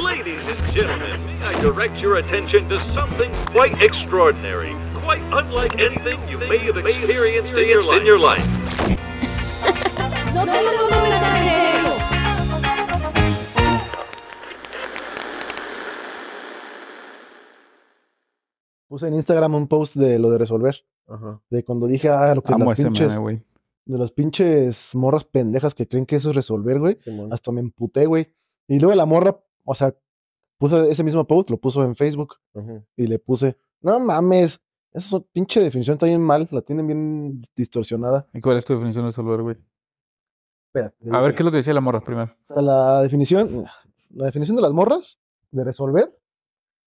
Ladies and gentlemen, may I direct your attention to something quite extraordinary, quite unlike anything you may have experienced in your life. In your life. no, no, no, Puse en Instagram un post de lo de resolver. Ajá. De cuando dije, ah, lo que Amo pinches. De las pinches morras pendejas que creen que eso es resolver, güey. Sí, Hasta me emputé, güey. Y luego la morra o sea, puso ese mismo post, lo puso en Facebook y le puse, no mames, esa pinche definición está bien mal, la tienen bien distorsionada. ¿Y cuál es tu definición de resolver, güey? Espérate, le A ver, ¿qué es lo que decía la morra primero? o sea, la definición, la definición de las morras de resolver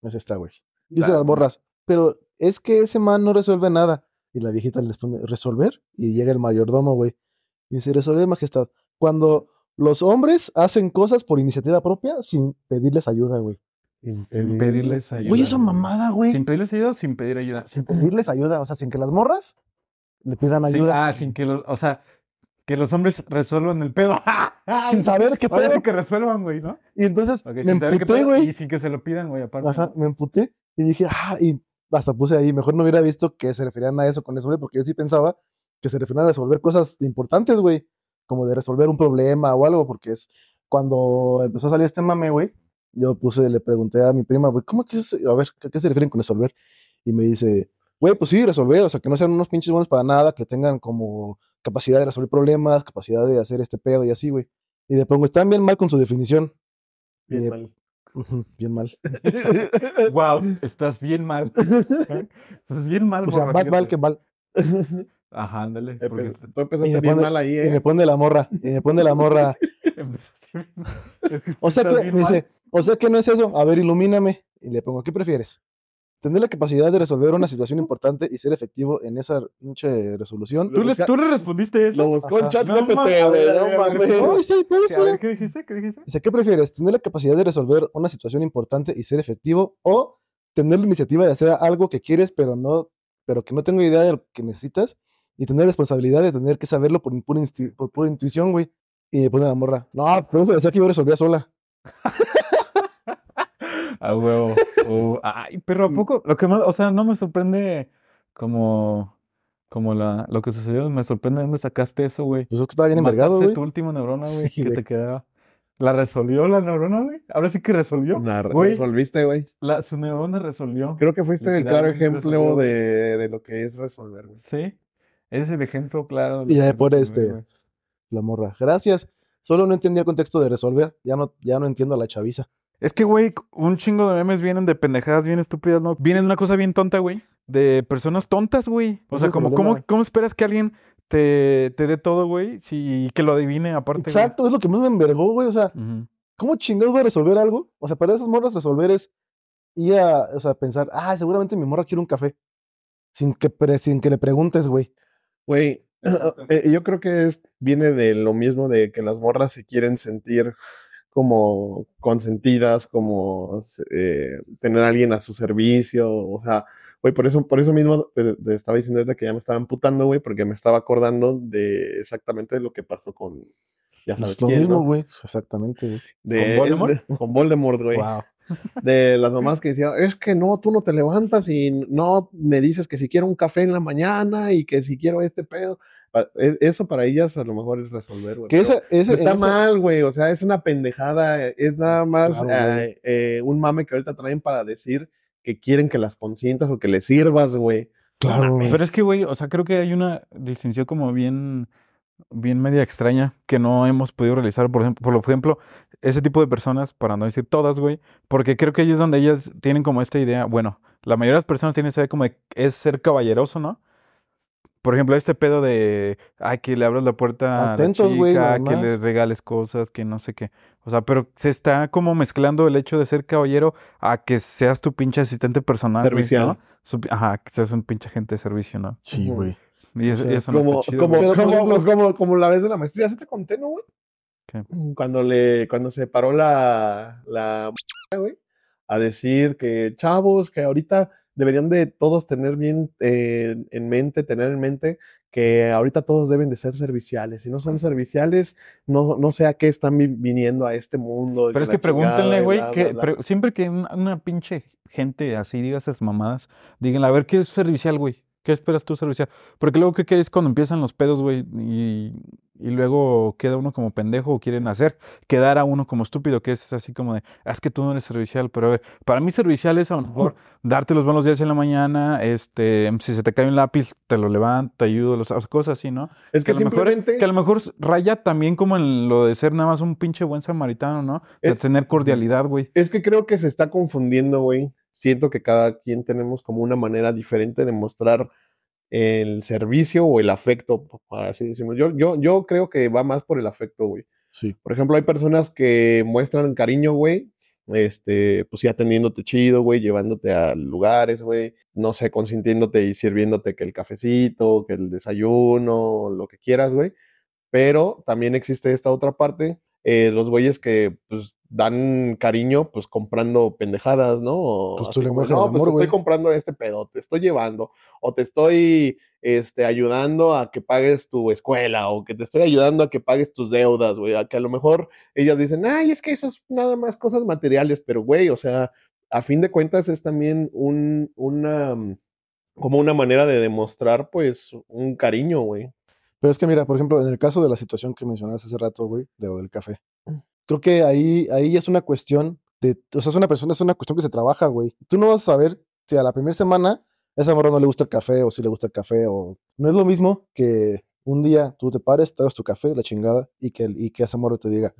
es esta, güey. Dice las morras, pero es que ese man no resuelve nada. Y la viejita les pone, ¿resolver? Y llega el mayordomo, güey. Y dice, resolver, majestad. Cuando los hombres hacen cosas por iniciativa propia sin pedirles ayuda, güey. Sin pedirles ayuda. Güey, esa mamada, güey. ¿Sin Sin, pedirles ayuda o sin pedir ayuda? pedirles ayuda, o sea, sin que las morras le pidan Sin- ayuda. ah, sin que los, o sea, que los hombres resuelvan el pedo. sin saber qué pedo. que resuelvan, güey, ¿no? Y entonces Ok, me sin saber qué emputé, pedo güey. y sin que se lo pidan, güey, aparte. Ajá, me emputé y dije, ah, y hasta puse ahí, mejor no hubiera visto que se referían a eso con resolver, porque yo sí pensaba que se referían a resolver cosas importantes, güey, como de resolver un problema o algo, porque es cuando empezó a salir este mame, güey, yo puse, le pregunté a mi prima, güey, ¿cómo que es? A ver, ¿a qué se refieren con resolver? Y me dice, güey, pues sí, resolver, o sea, que no sean unos pinches buenos para nada, que tengan como capacidad de resolver problemas, capacidad de hacer este pedo y así, güey. Y le pongo, están bien mal con su definición. Bien Eh, mal. Bien mal. Wow, estás bien mal. Estás bien mal, O sea, más mal que mal. Ajá, ándale. Eh, porque pues, Tú empezaste me bien pone- mal ahí, Y me ¿eh? pone la morra, y me pone la morra. O sea que me dice, o sea que no es eso. A ver, ilumíname. Y le pongo, ¿qué prefieres? ¿Tener la capacidad de resolver una situación importante y ser efectivo en esa pinche resolución? ¿Tú le, tú le respondiste eso? Lo buscó en chat No GPT, güey. ¿qué dijiste? ¿Qué dijiste? Dice, ¿qué prefieres? ¿Tener la capacidad de resolver una situación importante y ser efectivo? ¿O tener la iniciativa de hacer algo que quieres, pero no, pero que no tengo idea de lo que necesitas? Y tener responsabilidad de tener que saberlo por pura, por pura intuición, güey. Y me pone la morra. No, pero decía que yo resolvía sola. A huevo. Uh, ay, pero ¿a poco? Lo que más, o sea, no me sorprende como, como la, lo que sucedió, me sorprende de dónde sacaste eso, güey. Pues es que estaba bien Mataste güey. tu última neurona, güey, Sí, que te quedaba. ¿La resolvió la neurona, güey? Ahora sí que resolvió. Güey. resolviste, güey. La, su neurona resolvió. Creo que fuiste el claro ejemplo de, de lo que es resolver, güey. Sí. Ese es el ejemplo claro. Y ya pone este. La morra. Gracias. Solo no entendía el contexto de resolver. Ya no, ya no entiendo a la chaviza. Es que, güey, un chingo de memes vienen de pendejadas bien estúpidas, ¿no? Vienen de una cosa bien tonta, güey. De personas tontas, güey. O sea, como, ¿cómo, problema. ¿cómo esperas que alguien te, te dé todo, güey? Si que lo adivine aparte? Exacto, es lo que más me envergó, güey. O sea. ¿cómo chingados voy a resolver algo? O sea, para esas morras resolver es ir a, o sea, pensar, ah, seguramente mi morra quiere un café. Sin que, pre- sin que le preguntes, güey. Güey, eh, yo creo que es, viene de lo mismo de que las morras se quieren sentir como consentidas, como eh, tener a alguien a su servicio, o sea, güey, por eso, por eso mismo te, te estaba diciendo ahorita que ya me estaba emputando, güey, porque me estaba acordando de exactamente lo que pasó con, ya sabes Es lo quién, mismo, ¿no? güey. Exactamente. De, ¿Con Voldemort? de- con Voldemort, güey. Wow. De las mamás que decían, es que no, tú no te levantas y no me dices que si quiero un café en la mañana y que si quiero este pedo. E- Eso para ellas a lo mejor es resolver, güey. Está ese- mal, güey. O sea, es una pendejada. Es nada más Claro, eh, eh, un mame que ahorita traen para decir que quieren que las consientas o que les sirvas, güey. Claro. Pero es que, güey, o sea, creo que hay una distinción como bien, bien media extraña que no hemos podido realizar, por ejemplo, por ejemplo, ese tipo de personas, para no decir todas, güey, porque creo que ahí es donde ellas tienen como esta idea, bueno, la mayoría de las personas tienen esa idea como de es ser caballeroso, ¿no? Por ejemplo, este pedo de, ay, que le abras la puerta Atentos, a la chica, que le regales cosas, que no sé qué. O sea, pero se está como mezclando el hecho de ser caballero a que seas tu pinche asistente personal, Servicial. ¿no? Ajá, que seas un pinche agente de servicio, ¿no? Sí, güey. Y eso, O sea, y eso no Como, está chido, como, como, como, como la vez de la maestría, ¿se te conté, no, güey? ¿Qué? Cuando le, cuando se paró la, la güey, a decir que chavos, que ahorita deberían de todos tener bien eh, en mente, tener en mente que ahorita todos deben de ser serviciales. Si no son serviciales, no, no sé a qué están vi- viniendo a este mundo. Pero es que pregúntenle, güey, que bla, bla. pre- siempre que una, una pinche gente así diga esas mamadas, díganle, a ver, ¿qué es servicial, güey? ¿Qué esperas tú servicial? Porque luego, ¿qué, qué es cuando empiezan los pedos, güey? Y, y luego queda uno como pendejo o quieren hacer quedar a uno como estúpido, que es así como de, "Ah, es que tú no eres servicial, pero a ver, para mí servicial es a lo mejor darte los buenos días en la mañana, este, si se te cae un lápiz, te lo levanto, te ayudo, los, cosas así, ¿no? Es que, a lo mejor, que a lo mejor raya también como en lo de ser nada más un pinche buen samaritano, ¿no? De Es- tener cordialidad, güey. Es que creo que se está confundiendo, güey. Siento que cada quien tenemos como una manera diferente de mostrar el servicio o el afecto, para así decirlo. Yo, yo, yo creo que va más por el afecto, güey. Sí. Por ejemplo, hay personas que muestran cariño, güey. Este, pues sí, atendiéndote chido, güey, llevándote a lugares, güey. No sé, consintiéndote y sirviéndote que el cafecito, que el desayuno, lo que quieras, güey. Pero también existe esta otra parte, eh, los güeyes que pues dan cariño pues comprando pendejadas, ¿no? O Pues así tu como, no, pues te estoy güey". comprando este pedo, te estoy llevando, o te estoy este, ayudando a que pagues tu escuela, o que te estoy ayudando a que pagues tus deudas, güey, a que a lo mejor ellas dicen, ay, es que eso es nada más cosas materiales, pero güey, o sea, a fin de cuentas es también un, una, como una manera de demostrar pues un cariño, güey. Pero es que mira, por ejemplo, en el caso de la situación que mencionaste hace rato, güey, de lo del café. Creo que ahí, ahí es una cuestión de, o sea, es una persona, es una cuestión que se trabaja, güey. Tú no vas a saber si a la primera semana a esa morra no le gusta el café o si le gusta el café o no es lo mismo que un día tú te pares, te hagas tu café, la chingada, y que, y que esa morra te diga,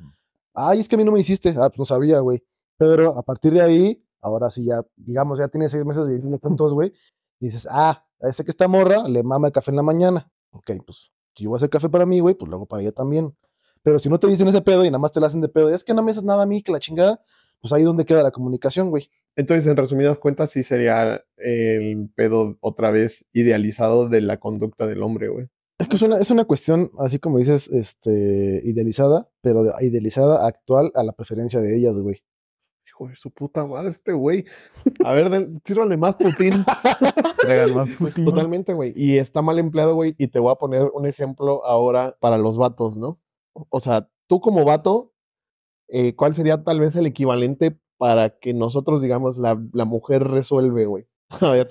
ay, es que a mí no me hiciste, ah, pues no sabía, güey. Pero a partir de ahí, ahora sí ya, digamos, ya tiene seis meses viviendo juntos, güey, y dices, ah, ese que esta morra le mama el café en la mañana. Ok, pues si yo voy a hacer café para mí, güey, pues luego para ella también. Pero si no te dicen ese pedo y nada más te la hacen de pedo, es que no me haces nada a mí, que la chingada, pues ahí donde queda la comunicación, güey. Entonces, en resumidas cuentas, sí sería el pedo otra vez idealizado de la conducta del hombre, güey. Es que es una, es una cuestión, así como dices, este, idealizada, pero de- idealizada actual a la preferencia de ellas, güey. Hijo de su puta madre, este güey. A ver, den- sírvale más Putin. Más Putin. Totalmente, güey. Y está mal empleado, güey. Y te voy a poner un ejemplo ahora para los vatos, ¿no? O sea, tú como vato, eh, ¿cuál sería tal vez el equivalente para que nosotros digamos la, la mujer resuelve, güey? A ver,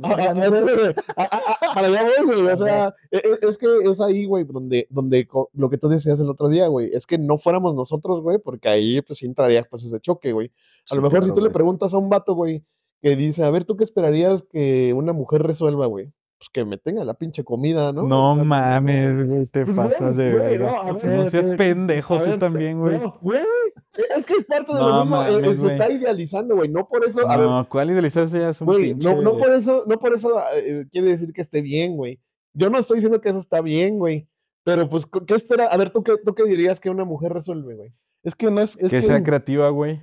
para allá güey. O sea, e- e- es que es ahí, güey, donde, donde lo que tú decías el otro día, güey, es que no fuéramos nosotros, güey, porque ahí pues sí entraría pues ese choque, güey. A lo mejor si tú le preguntas a un vato, güey, que dice, a ver, ¿tú qué esperarías que una mujer resuelva, güey? Pues que me tenga la pinche comida, ¿no? No sea, mames, güey, te Pues, pasas de güey, verga. no, No seas pendejo tú también, güey. No, güey, es que es parte de No lo mismo, eh, se está idealizando, güey, no por eso, a ver, No, ¿cuál idealizarse ya es un güey, pinche... no, no por eso, no por eso eh, quiere decir que esté bien, güey. Yo no estoy diciendo que eso está bien, güey. Pero pues, ¿qué espera? A ver, ¿tú qué, tú qué dirías que una mujer resuelve, güey? Es que no es, es que que, sea creativa, güey.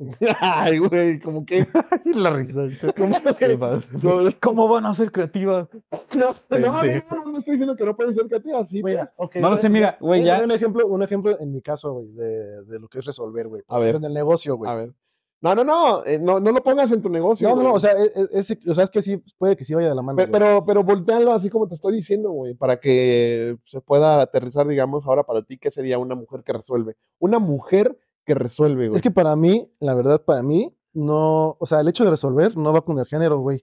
Ay, güey, como que... La risa. como que- no, ¿Cómo van a ser creativas? no, no, no, no estoy diciendo que no pueden ser creativas, sí, Mira, pues. ok, No lo sé, mira, güey, ya. Un ejemplo, un ejemplo en mi caso, güey, de, de lo que es resolver, güey. A ver. En el negocio, güey. A ver. No, no, no, eh, no, no lo pongas en tu negocio. No, no, no, o sea, es, es- es- o sea, es que sí, puede que sí vaya de la mano. Pe- güey. Pero, pero voltealo así como te estoy diciendo, güey, para que se pueda aterrizar, digamos, ahora para ti, ¿qué sería una mujer que resuelve? Una mujer que resuelve, güey. Es que para mí, la verdad, para mí, no, o sea, el hecho de resolver no va con el género, güey.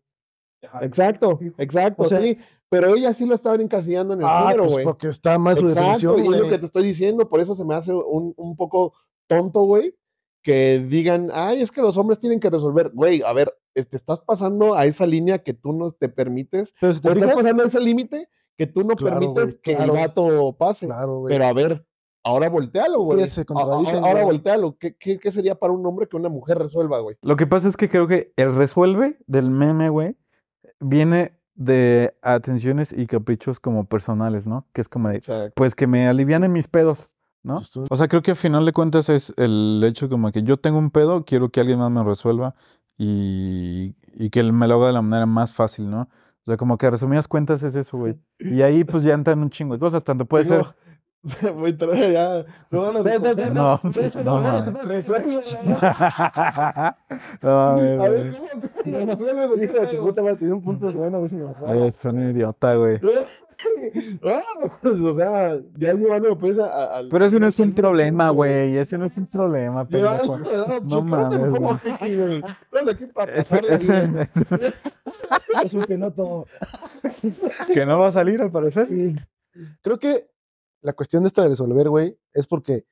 Exacto, exacto, O sea- sí. Pero ella sí lo estaban encasillando en el Ah, género, pues güey. porque está más su definición, y es lo que te estoy diciendo, por eso se me hace un, un poco tonto, güey, que digan, ay, es que los hombres tienen que resolver. Güey, a ver, eh, te estás pasando a esa línea que tú no te permites, Pero si te te estás pasando a ese límite que tú no Claro, permites güey, que claro. el vato pase. claro, güey. Pero a ver, ahora voltealo, güey. Ahora güey. voltealo. ¿Qué, qué, qué sería para un hombre que una mujer resuelva, güey? Lo que pasa es que creo que el resuelve del meme, güey, viene de atenciones y caprichos como personales, ¿no? Que es como de, pues que me alivianen mis pedos, ¿no? Pues O sea, creo que a final de cuentas es el hecho como que yo tengo un pedo, quiero que alguien más me resuelva y, y que él me lo haga de la manera más fácil, ¿no? O sea, como que a resumidas cuentas es eso, güey. Y ahí pues ya entran un chingo de cosas, tanto puede Digo, ser... Trae ya. No, no, no, No. Resuelve. No A ver, ¿cómo? Resuelve. Hijo de puta tenía un punto bueno, a ver si me acuerdo. Ay, es un idiota, güey. O sea, ya llevándolo pues a- a- al. Pero eso no es un problema, güey. Ese no es un problema, pendejo. No mames, ¿Cómo güey. para. Es un piloto. Que no va a salir, al parecer. Creo que la cuestión de esta de resolver, güey, es porque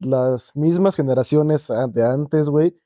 las mismas generaciones de antes, güey,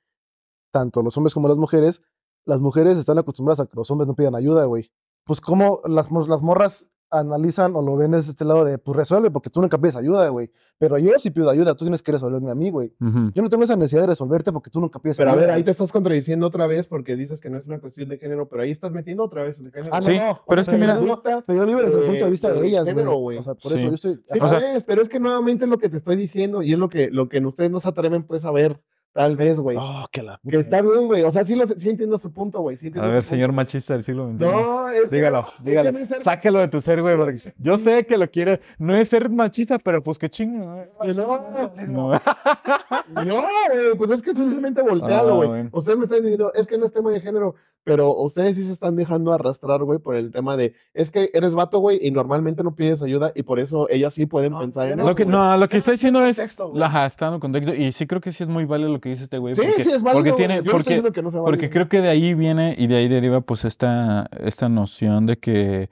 tanto los hombres como las mujeres, las mujeres están acostumbradas a que los hombres no pidan ayuda, güey. Pues como las, las morras analizan o lo ven desde este lado de, pues resuelve, porque tú nunca pides ayuda, güey. Pero yo sí pido ayuda, tú tienes que resolverme a mí, güey. Yo no tengo esa necesidad de resolverte porque tú nunca pides Pero a ayuda. ver, ahí te estás contradiciendo otra vez porque dices que no es una cuestión de género, pero ahí estás metiendo otra vez el género. Ah, no, Sí, no, pero es que mira- Pero yo digo desde el Eh, punto de vista de de ellas, güey. O sea, por Sí. eso yo estoy... Sí, O sea- pues, pero es que nuevamente es lo que te estoy diciendo y es lo que, lo que ustedes no se atreven pues a ver, tal vez, güey. Oh, que la Que está bien, güey. O sea, sí, lo, sí entiendo su punto, güey. Sí A ver, señor punto. machista del siglo XXI. No, es que- Dígalo, es que dígalo. ser- Sáquelo de tu ser, güey. porque Yo sé que lo quiere. No es ser machista, pero pues que chingo. No, No. no, güey, pues es que simplemente voltealo, Ah, güey. bueno. Ustedes me están diciendo, es que no es tema de género, pero ustedes sí se están dejando arrastrar, güey, por el tema de, es que eres vato, güey, y normalmente no pides ayuda, y por eso ellas sí pueden No, pensar en no eso. Lo que, güey. no, lo que estoy diciendo es. Texto, güey. Ajá, está en el contexto. Y sí creo que sí es muy válido lo que dice este güey. Sí, porque, sí, es válido. porque tiene. Yo Porque, que no sea porque creo que de ahí viene y de ahí deriva pues esta, esta noción de que eh,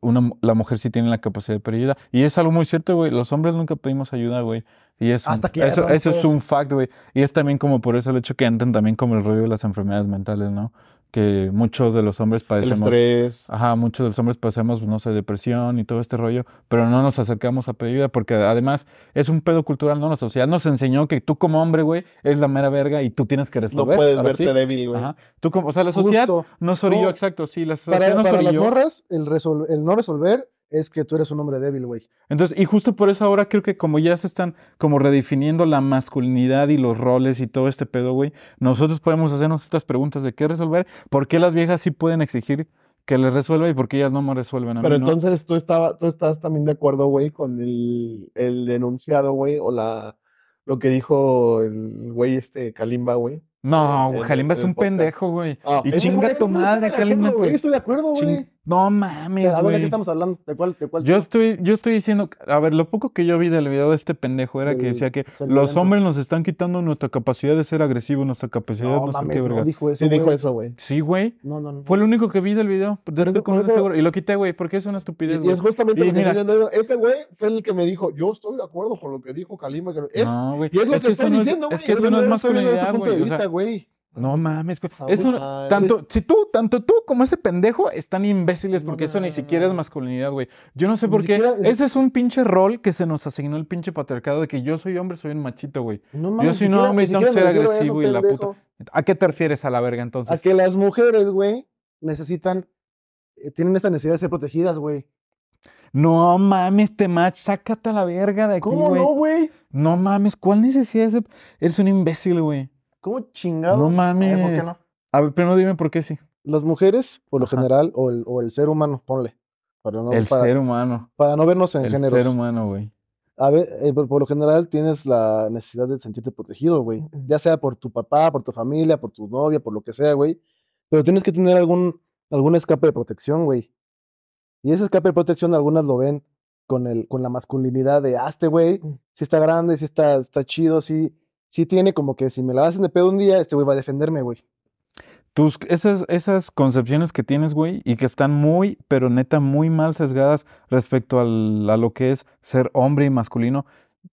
una, la mujer sí tiene la capacidad de pedir ayuda. Y es algo muy cierto, güey. Los hombres nunca pedimos ayuda, güey. Y es un- Hasta que eso, eso es un fact, güey. Y es también como por eso el hecho que entran también como el rollo de las enfermedades mentales, ¿no? Que muchos de los hombres El padecemos. estrés. Ajá, muchos de los hombres pasamos, no sé, depresión y todo este rollo, pero no nos acercamos a pedir ayuda porque además es un pedo cultural, ¿no? La sociedad nos enseñó que tú como hombre, güey, eres la mera verga y tú tienes que No resolver. puedes ahora verte sí. débil, güey. Ajá. Tú como, o sea, la sociedad Justo. nos orilló, No. exacto, sí, la sociedad Para, nos para las orilló. morras, el, resol- el no resolver es que tú eres un hombre débil, güey. Entonces, y justo por eso ahora creo que como ya se están como redefiniendo la masculinidad y los roles y todo este pedo, güey, nosotros podemos hacernos estas preguntas de qué resolver, por qué las viejas sí pueden exigir que les resuelva y por qué ellas no me resuelven a Pero mí, ¿no? entonces tú, estaba, tú estás también de acuerdo, güey, con el, el denunciado, güey, o la lo que dijo el güey este Kalimba, güey. No, güey, Kalimba es un podcast. pendejo, güey. Ah, y chinga tu madre, Kalimba. Yo estoy de acuerdo, güey. No mames, ¿A dónde güey. qué estamos hablando? ¿De cuál? ¿De cuál? Yo estoy, yo estoy diciendo, a ver, lo poco que yo vi del video de este pendejo era que decía que los violento. hombres nos están quitando nuestra capacidad de ser agresivos, nuestra capacidad No, no sé mames, qué, no dijo eso, Sí dijo güey. eso, güey. Sí, güey. No, no, no. Fue lo único que vi del video. De eso- con ese. Y lo quité, güey, porque es una estupidez, y güey. es justamente Y lo que mira- estoy diciendo. Ese güey fue el que me dijo, yo estoy de acuerdo con lo que dijo Kalimba. que Es, No, güey. y es lo que que estoy no es- diciendo, Es güey, que es eso no es Yo estoy viendo tu masculinidad, punto de güey. No mames, güey. Está Es muy un- mal. tanto, si tú, tanto tú como ese pendejo están imbéciles porque no, eso ni siquiera es masculinidad, güey. Yo no sé por qué. siquiera Ese es un pinche rol que se nos asignó el pinche patriarcado de que yo soy hombre, soy un machito, güey. No Yo mames, soy un hombre y tengo que ser a eso, agresivo y la puta. ¿A qué te refieres a la verga A entonces? que las mujeres, güey, necesitan, eh, tienen esta necesidad de ser protegidas, güey. No mames, este match, sácate a la verga de aquí, ¿Cómo no, güey? No mames, ¿cuál necesidad es? Eres un imbécil, güey. ¿Cómo chingados? No A ver, ¿por mames. qué no? A ver, primero dime por qué sí. Las mujeres, por lo Ajá. general, o el, o el ser humano, ponle. Para no, el para, ser humano. para no vernos en El géneros. ser humano, güey. A ver, eh, por, por lo general tienes la necesidad de sentirte protegido, güey. Ya sea por tu papá, por tu familia, por tu novia, por lo que sea, güey. Pero tienes que tener algún, algún escape de protección, güey. Y ese escape de protección algunas lo ven con, el, con la masculinidad de, ah, este güey, sí está grande, sí está, está chido, sí, sí tiene como que si me la hacen de pedo un día, este güey va a defenderme, güey. Tus, esas, esas concepciones que tienes, güey, y que están muy, pero neta, muy mal sesgadas respecto al- a lo que es ser hombre y masculino,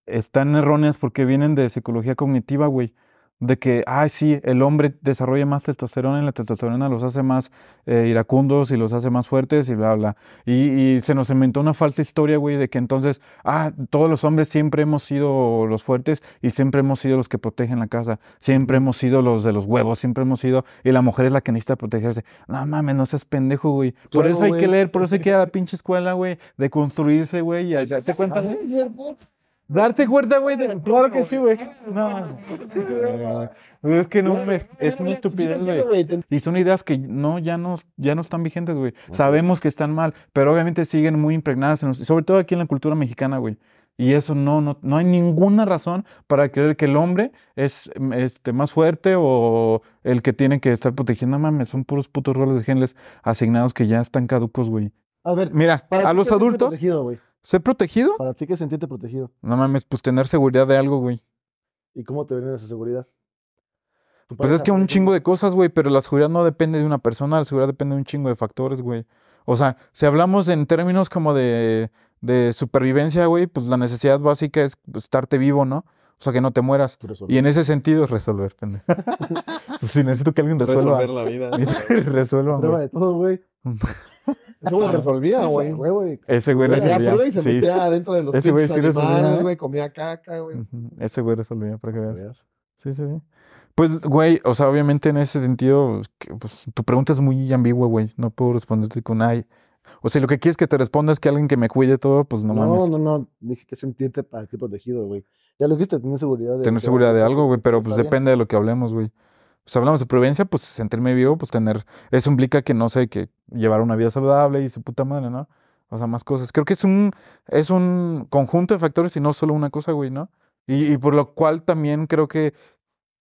están erróneas porque vienen de psicología cognitiva, güey. De que, ay, sí, el hombre desarrolla más testosterona y la testosterona los hace más eh, iracundos y los hace más fuertes y bla, bla. Y, y se nos inventó una falsa historia, güey, de que entonces, ah, todos los hombres siempre hemos sido los fuertes y siempre hemos sido los que protegen la casa, siempre hemos sido los de los huevos, siempre hemos sido, y la mujer es la que necesita protegerse. No mames, no seas pendejo, güey. Por Claro, eso hay que leer, por eso hay que ir a la pinche escuela, güey, de construirse, güey, y darte cuenta. Darte cuenta, güey, de... claro que sí, güey. No. Es que no, me- es una estupidez, güey. Y son ideas que no, ya no, ya no están vigentes, güey. Sabemos que están mal, pero obviamente siguen muy impregnadas, en nos- sobre todo aquí en la cultura mexicana, güey. Y eso no, no, no hay ninguna razón para creer que el hombre es este, más fuerte o el que tiene que estar protegiendo. No mames, son puros putos roles de genes asignados que ya están caducos, güey. A ver, Mira, a los ¿qué es sentirte adultos? ¿Ser protegido? Para ti, que sentirte protegido? No mames, pues tener seguridad de algo, güey. ¿Y cómo te viene esa seguridad? Pues es que un chingo de cosas, güey, pero la seguridad no depende de una persona, la seguridad depende de un chingo de factores, güey. O sea, si hablamos en términos como de, de supervivencia, güey, pues la necesidad básica es pues, estarte vivo, ¿no? O sea, que no te mueras. Y en ese sentido, resolver, pendejo. pues si necesito que alguien resuelva. Resolver la vida. resuelva, Prueba de todo, güey. Eso lo resolvía, güey. Güey, güey. Ese güey Hacía resolvía. y se Sí, metía adentro de los Ese güey sí resolvía, animales, güey. Comía caca, güey. Ese güey resolvía, para que veas. Veas. Sí, sí, sí. Pues, güey, o sea, obviamente en ese sentido, pues, tu pregunta es muy ambigua, güey. No puedo responderte con ay. O sea, lo que quieres que te responda es que alguien que me cuide todo, pues no, No, mames. no, no. Dije que sentirte para ti protegido, güey. Ya lo dijiste, tener seguridad de. tener seguridad de algo, güey, pero pues bien. depende de lo que hablemos, güey. Pues hablamos de supervivencia, pues sentirme vivo, pues tener, eso implica que no sé, que llevar una vida saludable y su puta madre, ¿no? O sea, más cosas. Creo que es un, es un conjunto de factores y no solo una cosa, güey, ¿no? Y, y por lo cual también creo que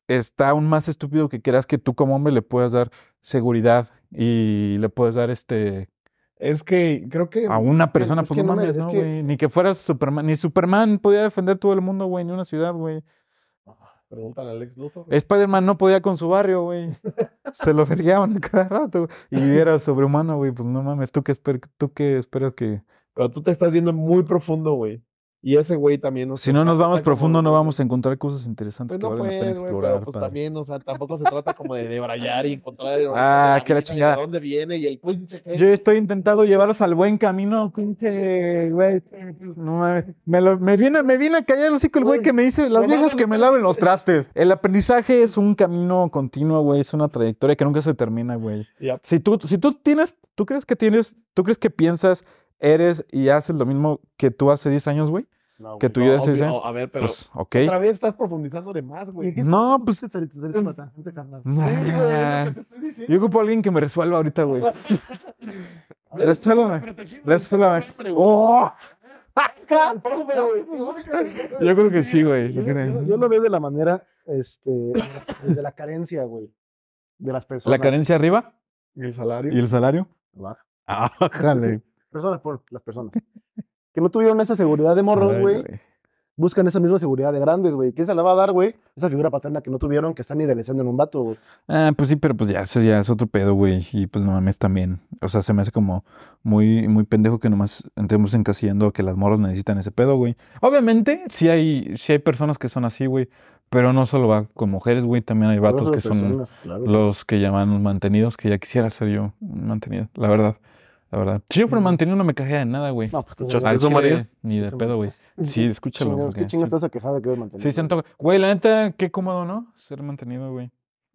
está aún más estúpido que creas que tú como hombre le puedas dar seguridad y le puedes dar este Es que creo que. a una persona, es pues no no me- mames, es ¿no, güey? Ni que fueras Superman, ni Superman podía defender todo el mundo, güey, ni una ciudad, güey. Pregúntale a Alex Luthor. Spider-Man no podía con su barrio, güey. Se lo vergueaban a cada rato. Y era sobrehumano, güey. Pues no mames, ¿tú qué, esper- tú qué esperas que...? Pero tú te estás yendo muy profundo, güey. Y ese güey también. Si no nos vamos como- profundo, no vamos a encontrar cosas interesantes Pues que valen la pena güey, explorar. pero pues padre. también, o sea, tampoco se trata como de debrayar y encontrar. Ah, origen que la chingada. De dónde viene y el pinche. Yo estoy intentando llevarlos al buen camino, pinche, güey. No mames. Me, lo- me, viene, me viene a callar el hocico el güey que me dice, las viejas que me laven los trastes. El aprendizaje es un camino continuo, güey. Es una trayectoria que nunca se termina, güey. Si tú, si tú tienes, tú crees que tienes, tú crees que piensas, eres y haces lo mismo que tú hace 10 años, güey. No, Que tú No, ya dices, obvio, ¿eh? a ver, pero. Pues, ok. Otra vez estás profundizando de más, güey. No, pues. Tangente, carnal. Ah, yo ocupo a alguien que me resuelva ahorita, güey. Resuélvame. Resuélvame. ¡Oh! Yo creo que sí, güey. Yo Yo, yo- yo lo veo de la manera, este, desde la carencia, güey, de las personas. La carencia arriba ¿Y el salario? y el salario. Baja. Ah, jale. Personas por las personas. Que no tuvieron esa seguridad de morros, güey. Buscan esa misma seguridad de grandes, güey. ¿Quién se la va a dar, güey? Esa figura paterna que no tuvieron, que están idealizando en un vato, güey. Ah, pues sí, pero pues ya, eso ya es otro pedo, güey. Y pues no mames también. O sea, se me hace como muy, muy pendejo que nomás entremos encasillando que las morras necesitan ese pedo, güey. Obviamente, sí hay, sí hay personas que son así, güey. Pero no solo va con mujeres, güey. También hay vatos que son personas, claro, güey. los que llaman mantenidos, que ya quisiera ser yo mantenido, la verdad. La verdad. Si yo fuera mantenido no me cajea de nada, güey. No, pues, tú, ¿Escuchaste eso, María? Ni de pedo, güey. Sí, escúchalo. chingados, ¿Qué chingas sí. estás a quejar de que eres mantenido? Sí, se antoja. Güey, la neta, qué cómodo, ¿no? Ser mantenido, güey.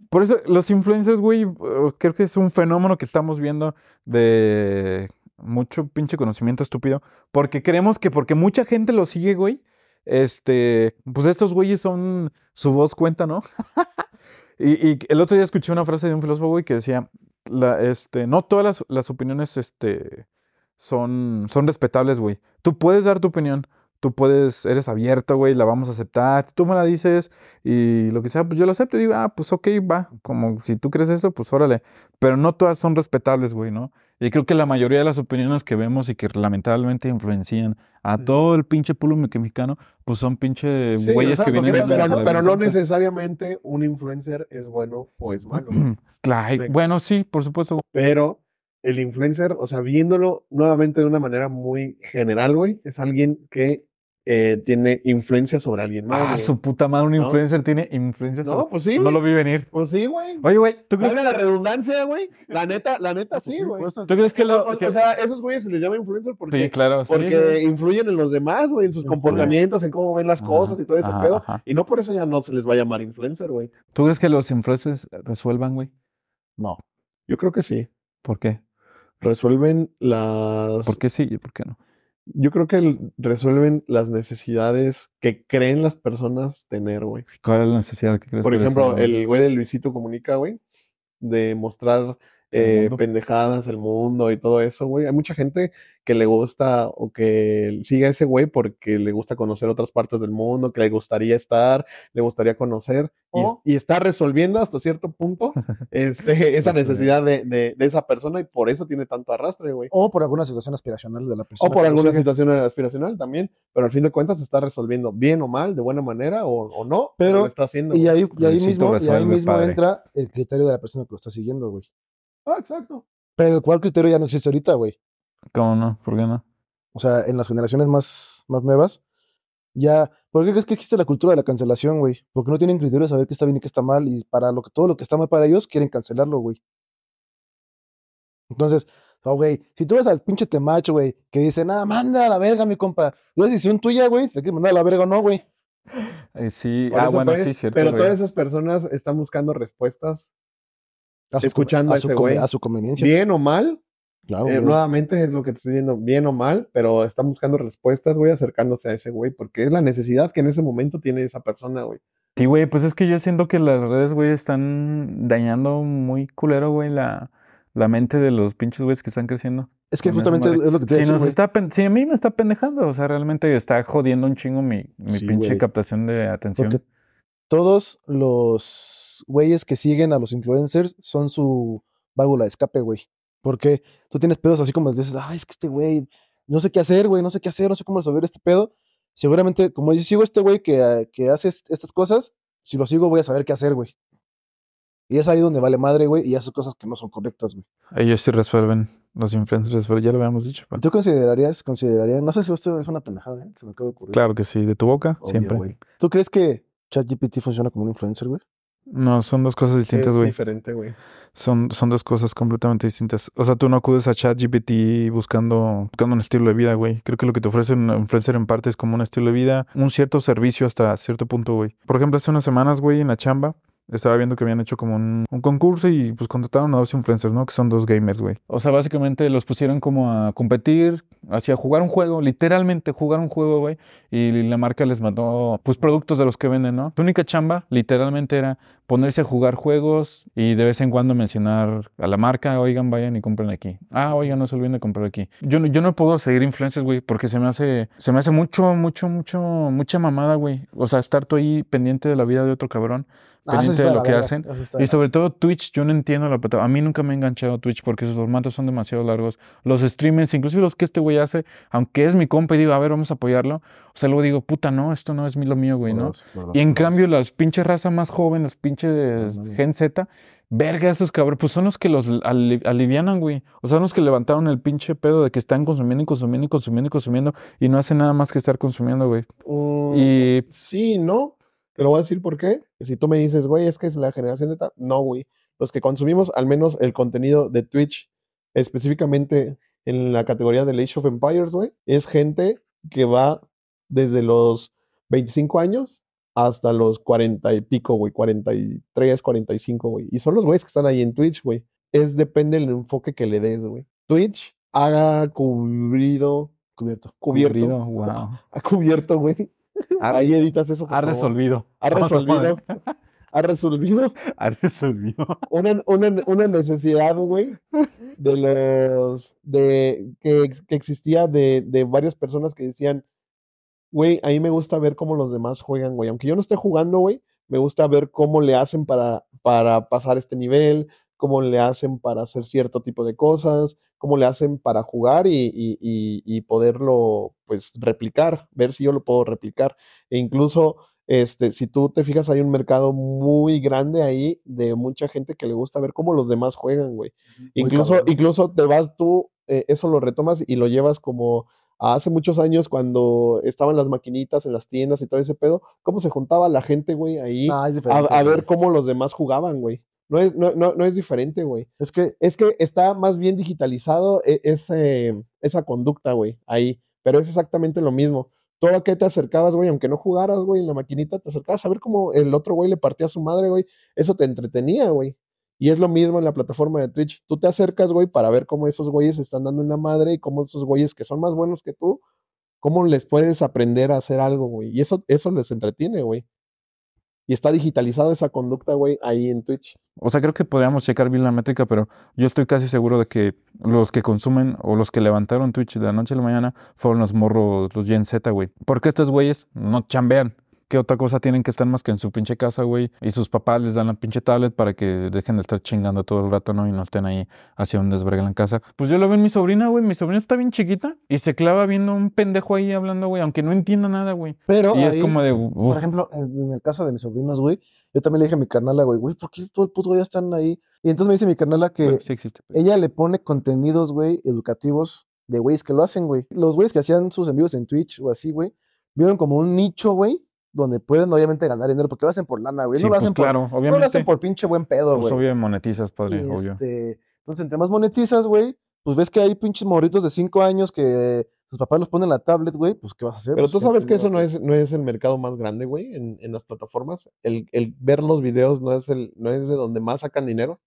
Por eso, los influencers, güey, eh, creo que es un fenómeno que estamos viendo de mucho pinche conocimiento estúpido. Porque creemos que porque mucha gente lo sigue, güey, este, pues estos güeyes son, su voz cuenta, ¿no? y, y el otro día escuché una frase de un filósofo, güey, que decía, la, este, no todas las, las opiniones, este, son, son respetables, güey. Tú puedes dar tu opinión, tú puedes, eres abierto, güey, la vamos a aceptar. Tú me la dices y lo que sea, pues yo lo acepto y digo, ah, pues ok, va. Como si tú crees eso, pues órale. Pero no todas son respetables, güey, ¿no? Y creo que la mayoría de las opiniones que vemos y que lamentablemente influencian a todo el pinche pueblo mexicano, pues son pinche Sí, güeyes o sea, que vienen de pero, no, pero no necesariamente un influencer es bueno o es malo. Claro, Me- bueno, sí, por supuesto. Pero el influencer, o sea, viéndolo nuevamente de una manera muy general, güey, es alguien que eh, tiene influencia sobre alguien más. Ah, güey. su puta madre, un ¿No? influencer tiene influencia. No, sobre- pues sí. No güey. lo vi venir. Pues sí, güey. Oye, güey, ¿tú crees, Valga la redundancia, güey. La neta, la neta, Pues sí, güey. pues, ¿tú crees que lo... O, que- o sea, esos güeyes se les llama influencer porque, sí, claro. sí, porque influyen en los demás, güey, en sus comportamientos, en cómo ven las Ajá, cosas y todo ese ajá, pedo. ajá. Y no por eso ya no se les va a llamar influencer, güey. ¿Tú crees que los influencers resuelvan, güey? No. Yo creo que sí. ¿Por qué? Resuelven las. ¿Por qué sí y por qué no? Yo creo que el- resuelven las necesidades que creen las personas tener, güey. ¿Cuál es la necesidad que crees Por ejemplo, el güey de Luisito Comunica, güey, de mostrar eh, pendejadas, el mundo y todo eso, güey. Hay mucha gente que le gusta o que sigue a ese güey porque le gusta conocer otras partes del mundo, que le gustaría estar, le gustaría conocer y, está resolviendo hasta cierto punto este, esa necesidad de, de- de esa persona y por eso tiene tanto arrastre, güey. O por alguna situación aspiracional de la persona. O por alguna sigue. situación aspiracional también, pero al fin de cuentas se está resolviendo bien o mal, de buena manera o, o no, pero Pero- lo está haciendo. Y ahí, y ahí Luisito mismo, y ahí mismo padre. entra el criterio de la persona que lo está siguiendo, güey. Ah, exacto. Pero el cual criterio ya no existe ahorita, güey. ¿Cómo no? ¿Por qué no? O sea, en las generaciones más, más nuevas, ya. ¿Por qué crees que existe la cultura de la cancelación, güey? Porque no tienen criterio de saber qué está bien y qué está mal. Y para lo que, todo lo que está mal para ellos, quieren cancelarlo, güey. Entonces, oh, güey, si tú ves al pinche temacho, güey, que dice, nada, manda a la verga, mi compa. No es decisión tuya, güey, si quieres mandar a la verga o no, güey. Eh, sí, Por ah, eso, bueno, sí, cierto. Pero güey. todas esas personas están buscando respuestas, A su, Escuchando a a su, ese conve- güey. a su conveniencia. bien o mal. Claro, eh, nuevamente es lo que te estoy diciendo, bien o mal, pero están buscando respuestas, güey, acercándose a ese güey, porque es la necesidad que en ese momento tiene esa persona, güey. Sí, güey, pues es que yo siento que las redes, güey, están dañando muy culero, güey, la, la mente de los pinches güeyes que están creciendo. Es que justamente es lo que te Si decía, nos está, si a mí me está pendejando, o sea, realmente está jodiendo un chingo mi, mi Sí, pinche captación de atención. Porque todos los güeyes que siguen a los influencers son su válvula de escape, güey. Porque tú tienes pedos así como dices, ay, es que este güey, no sé qué hacer, güey, no sé qué hacer, no sé cómo resolver este pedo. Seguramente, como yo sigo a este güey que, ah, que hace est- estas cosas, si lo sigo voy a saber qué hacer, güey. Y es ahí donde vale madre, güey, y hace cosas que no son correctas, güey. Ellos sí resuelven, los influencers resuelven, ya lo habíamos dicho. pa. ¿Y ¿Tú considerarías, considerarías, no sé si esto es una pendejada, ¿eh? se me acaba de ocurrir. Claro que sí, de tu boca, Obvio, siempre. güey. ¿Tú crees que ChatGPT funciona como un influencer, güey? No, son dos cosas distintas, es güey. diferente, güey. Son, son dos cosas completamente distintas. O sea, tú no acudes a ChatGPT buscando, buscando un estilo de vida, güey. Creo que lo que te ofrece un influencer en parte es como un estilo de vida, un cierto servicio hasta cierto punto, güey. Por ejemplo, hace unas semanas, güey, en la chamba, estaba viendo que habían hecho como un, un concurso y pues contrataron a dos influencers, ¿no? Que son dos gamers, güey. O sea, básicamente los pusieron como a competir, hacia jugar un juego, literalmente jugar un juego, güey. Y la marca les mandó, pues, productos de los que venden, ¿no? Su única chamba, literalmente, era ponerse a jugar juegos y de vez en cuando mencionar a la marca, oigan, vayan y compren aquí. Ah, oigan, no se olviden de comprar aquí. Yo, no- yo no puedo seguir influencers, güey, porque se me hace, se me hace mucho, mucho, mucho, mucha mamada, güey. O sea, estar tú ahí pendiente de la vida de otro cabrón, pendiente está de lo que verga, hacen. Y sobre todo Twitch, yo no entiendo la plataforma. A mí nunca me ha enganchado Twitch porque sus formatos son demasiado largos. Los streamers, inclusive los que este güey hace, aunque es mi compa y digo, a ver, vamos a apoyarlo. O sea, luego digo, puta, no, esto no es mi- lo mío, güey, ¿no? Verdad, verdad, Y en verdad. cambio, las pinches raza más joven, los pinches. Gen Z, verga, esos cabrones, pues son los que los ali- alivianan, güey. O sea, son los que levantaron el pinche pedo de que están consumiendo y consumiendo y consumiendo y consumiendo y no hacen nada más que estar consumiendo, güey. Mm, Y Sí, no. Te lo voy a decir por qué. Si tú me dices, güey, es que es la generación de... ta-", No, güey. Los que consumimos al menos el contenido de Twitch, específicamente en la categoría de Age of Empires, güey, es gente que va desde los 25 años hasta los 40 y pico, güey, 43, 45, güey. Y son los güeyes que están ahí en Twitch, güey. Es depende del enfoque que le des, güey. Twitch ha cubrido, Cubierto. cubierto, Cubrido, wow. ha cubierto, güey. Ha- Ahí editas eso. por ha favor. resolvido. Ha resolvido. Ha resolvido Ha resolvido. una, una, una necesidad, güey, de los, de, que, que existía de, de varias personas que decían, güey, a mí me gusta ver cómo los demás juegan, güey. Aunque yo no esté jugando, güey, me gusta ver cómo le hacen para, para pasar este nivel, cómo le hacen para hacer cierto tipo de cosas, cómo le hacen para jugar y, y, y, y poderlo, pues, replicar, ver si yo lo puedo replicar. E incluso, este, si tú te fijas, hay un mercado muy grande ahí de mucha gente que le gusta ver cómo los demás juegan, güey. Incluso, cabrón. incluso te vas tú, eh, eso lo retomas y lo llevas como hace muchos años cuando estaban las maquinitas en las tiendas y todo ese pedo, cómo se juntaba la gente, güey, ahí Ah, a, a ver cómo los demás jugaban, güey. No es, no, no, no es diferente, güey. Es que Es que está más bien digitalizado e- ese, esa conducta, güey, ahí. Pero es exactamente lo mismo. Tú a qué te acercabas, güey, aunque no jugaras, güey, en la maquinita, te acercabas a ver cómo el otro güey le partía a su madre, güey. Eso te entretenía, güey. Y es lo mismo en la plataforma de Twitch. Tú te acercas, güey, para ver cómo esos güeyes están dando en la madre y cómo esos güeyes que son más buenos que tú, cómo les puedes aprender a hacer algo, güey. Y eso, eso les entretiene, güey. Y está digitalizada esa conducta, güey, ahí en Twitch. O sea, creo que podríamos checar bien la métrica, pero yo estoy casi seguro de que los que consumen o los que levantaron Twitch de la noche a la mañana fueron los morros, los Gen Z, güey. Porque estos güeyes no chambean. ¿Qué otra cosa tienen que estar más que en su pinche casa, güey? Y sus papás les dan la pinche tablet para que dejen de estar chingando todo el rato, ¿no? Y no estén ahí hacia un desvergue en la casa. Pues yo lo veo en mi sobrina, güey. Mi sobrina está bien chiquita y se clava viendo un pendejo ahí hablando, güey, aunque no entienda nada, güey. Pero Y es como de, por ejemplo, en el caso de mis sobrinos, güey, yo también le dije a mi carnala, güey, güey, ¿por qué todo el puto día están ahí? Y entonces me dice mi carnala que bueno, sí existe. pero- ella le pone contenidos, güey, educativos de güeyes que lo hacen, güey. Los güeyes que hacían sus envíos en Twitch o así, güey, vieron como un nicho, güey, donde pueden obviamente ganar dinero, porque lo hacen por lana, güey. Sí, no lo pues hacen por, claro, no lo obviamente. hacen por pinche buen pedo, Pues güey. obvio monetizas, padre, Y, obvio. este, entonces, entre más monetizas, güey, pues ves que hay pinches morritos de 5 años que sus papás los ponen en la tablet, güey, pues ¿qué vas a hacer? Pero Pues, tú ¿qué sabes que eso no es, no es el mercado más grande, güey, en, en las plataformas. El, el ver los videos no es, el, no es de donde más sacan dinero.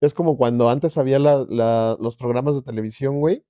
Es como cuando antes había la- la- los programas de televisión, güey,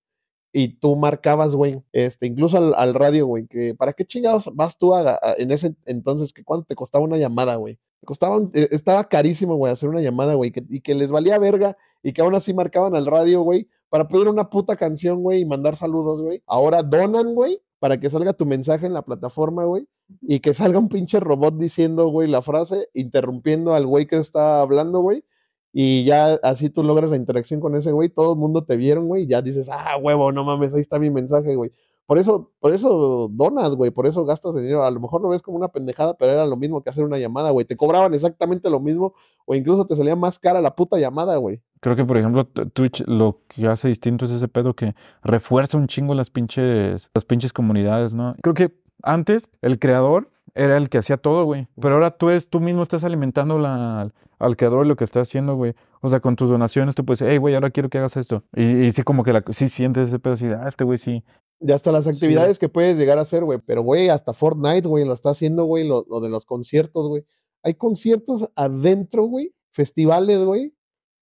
y tú marcabas, güey, este, incluso al, al radio, güey, que ¿para qué chingados vas tú a, a- en ese entonces? que ¿Cuánto te costaba una llamada, güey? Te costaba, un- eh, estaba carísimo, güey, hacer una llamada, güey, que- y que les valía verga y que aún así marcaban al radio, güey, para pedir una puta canción, güey, y mandar saludos, güey. Ahora donan, güey, para que salga tu mensaje en la plataforma, güey, y que salga un pinche robot diciendo, güey, la frase, interrumpiendo al güey que está hablando, güey. Y ya así tú logras la interacción con ese güey, todo el mundo te vieron, güey, y ya dices, ah, huevo, no mames, ahí está mi mensaje, güey. Por eso, por eso donas, güey, por eso gastas dinero. A lo mejor lo ves como una pendejada, pero era lo mismo que hacer una llamada, güey. Te cobraban exactamente lo mismo, o incluso te salía más cara la puta llamada, güey. Creo que, por ejemplo, Twitch lo que hace distinto es ese pedo que refuerza un chingo las pinches, las pinches comunidades, ¿no? Creo que antes el creador era el que hacía todo, güey. Pero ahora tú eres, tú mismo estás alimentando la, al, creador lo que está haciendo, güey. O sea, con tus donaciones tú puedes decir, hey, güey, ahora quiero que hagas esto. Y, y sí, como que la, sí sientes ese pedo así, de, ah, este güey sí. Ya hasta las Sí. actividades que puedes llegar a hacer, güey. Pero, güey, hasta Fortnite, güey, lo está haciendo, güey, lo, lo de los conciertos, güey. Hay conciertos adentro, güey. Festivales, güey.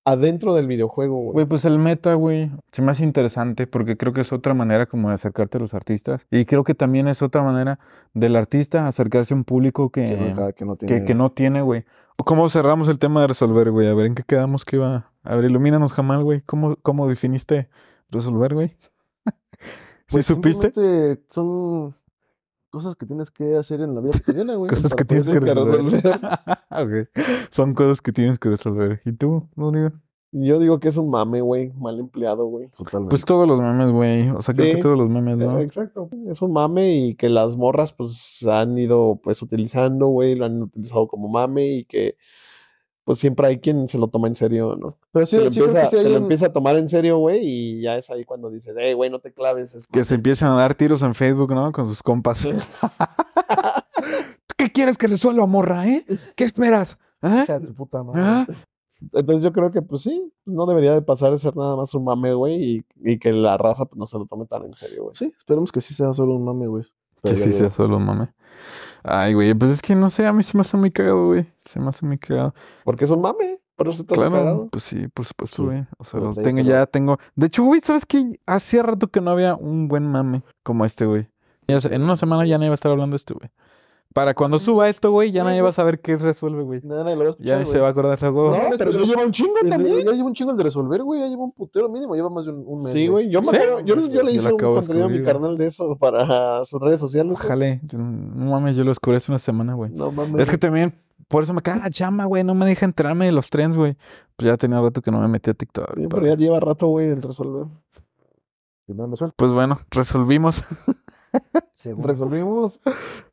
Adentro del videojuego, güey. Güey, pues el meta, güey, se me hace interesante porque creo que es otra manera como de acercarte a los artistas. Y creo que también es otra manera del artista acercarse a un público que, Que no, que no que, tiene. que no tiene, güey. ¿Cómo cerramos el tema de resolver, güey? A ver, ¿en qué quedamos que iba? A ver, ilumínanos, Jamal, güey. ¿Cómo, cómo definiste resolver, güey? ¿Sí Pues supiste? simplemente Son cosas que tienes que hacer en la vida cotidiana, güey. Cosas que tienes que resolver. Son cosas que tienes que resolver. ¿Y tú, Rodrigo? Yo digo que es un mame, güey. Mal empleado, güey. Totalmente. Pues todos los memes, güey. O sea, creo que todos los memes, ¿no? Eh, Exacto. Es un mame y que las morras, pues, han ido, pues, utilizando, güey. Lo han utilizado como mame y que, pues, siempre hay quien se lo toma en serio, ¿no? Pero sí, se lo, sí empieza, sí se lo un- empieza a tomar en serio, güey, y ya es ahí cuando dices, hey, güey, no te claves. Es Que se empiezan a dar tiros en Facebook, ¿no? Con sus compas. ¿Qué quieres que resuelva, morra, eh? ¿Qué esperas? ¿Ah? Tu puta madre. ¿Ah? Entonces yo creo que, pues sí, no debería de pasar de ser nada más un mame, güey, y, y que la raza pues, no se lo tome tan en serio, güey. Sí, esperemos que sí sea solo un mame, güey. Que sí sea solo mame. Ay, güey, pues es que no sé, a mí se me hace muy cagado, güey. Se me hace muy cagado. Porque es un mame, por eso estás Claro, cagado. pues sí, por supuesto, Sí, güey. O sea, lo te tengo, ya tengo. De hecho, güey, ¿sabes qué? Hacía rato que no había un buen mame como este, güey. En una semana ya nadie va a estar hablando de esto, güey. Para cuando suba esto, güey, ya nadie va a saber qué resuelve, güey. Nada, nadie lo va a Ya escuchar, ni güey. se va a acordar de algo. No, pero ya lleva un chingo también. Ya lleva un chingo el de resolver, güey. Ya lleva un putero mínimo. Lleva más de un, un mes. Sí, güey, yo, me ¿Sí? acuerdo- yo, yo le Yo hice un acabo de contenido a mi güey. carnal de eso para sus redes sociales. güey. Jale, yo- no mames, yo lo descubrí hace una semana, güey. No mames. Es que también, por eso me caga la chamba, güey. No me deja enterarme de los trends, güey. Pues ya tenía rato que no me metí a TikTok. Sí, pero- pero ya lleva rato, güey, el resolver. Y no, no suelta. Pues bueno, resolvimos. Seguro. Resolvimos.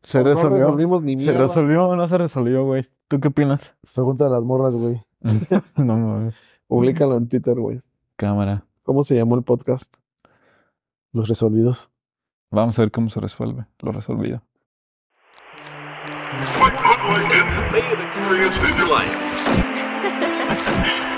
Se o No resolvió. resolvimos ni ¿Se mierda. resolvió o no se resolvió, güey? ¿Tú qué opinas? Pregunta a las morras, güey. no mames. Públicalo en Twitter, güey. Cámara. ¿Cómo se llamó el podcast? Los resolvidos. Vamos a ver cómo se resuelve. Lo resolvido.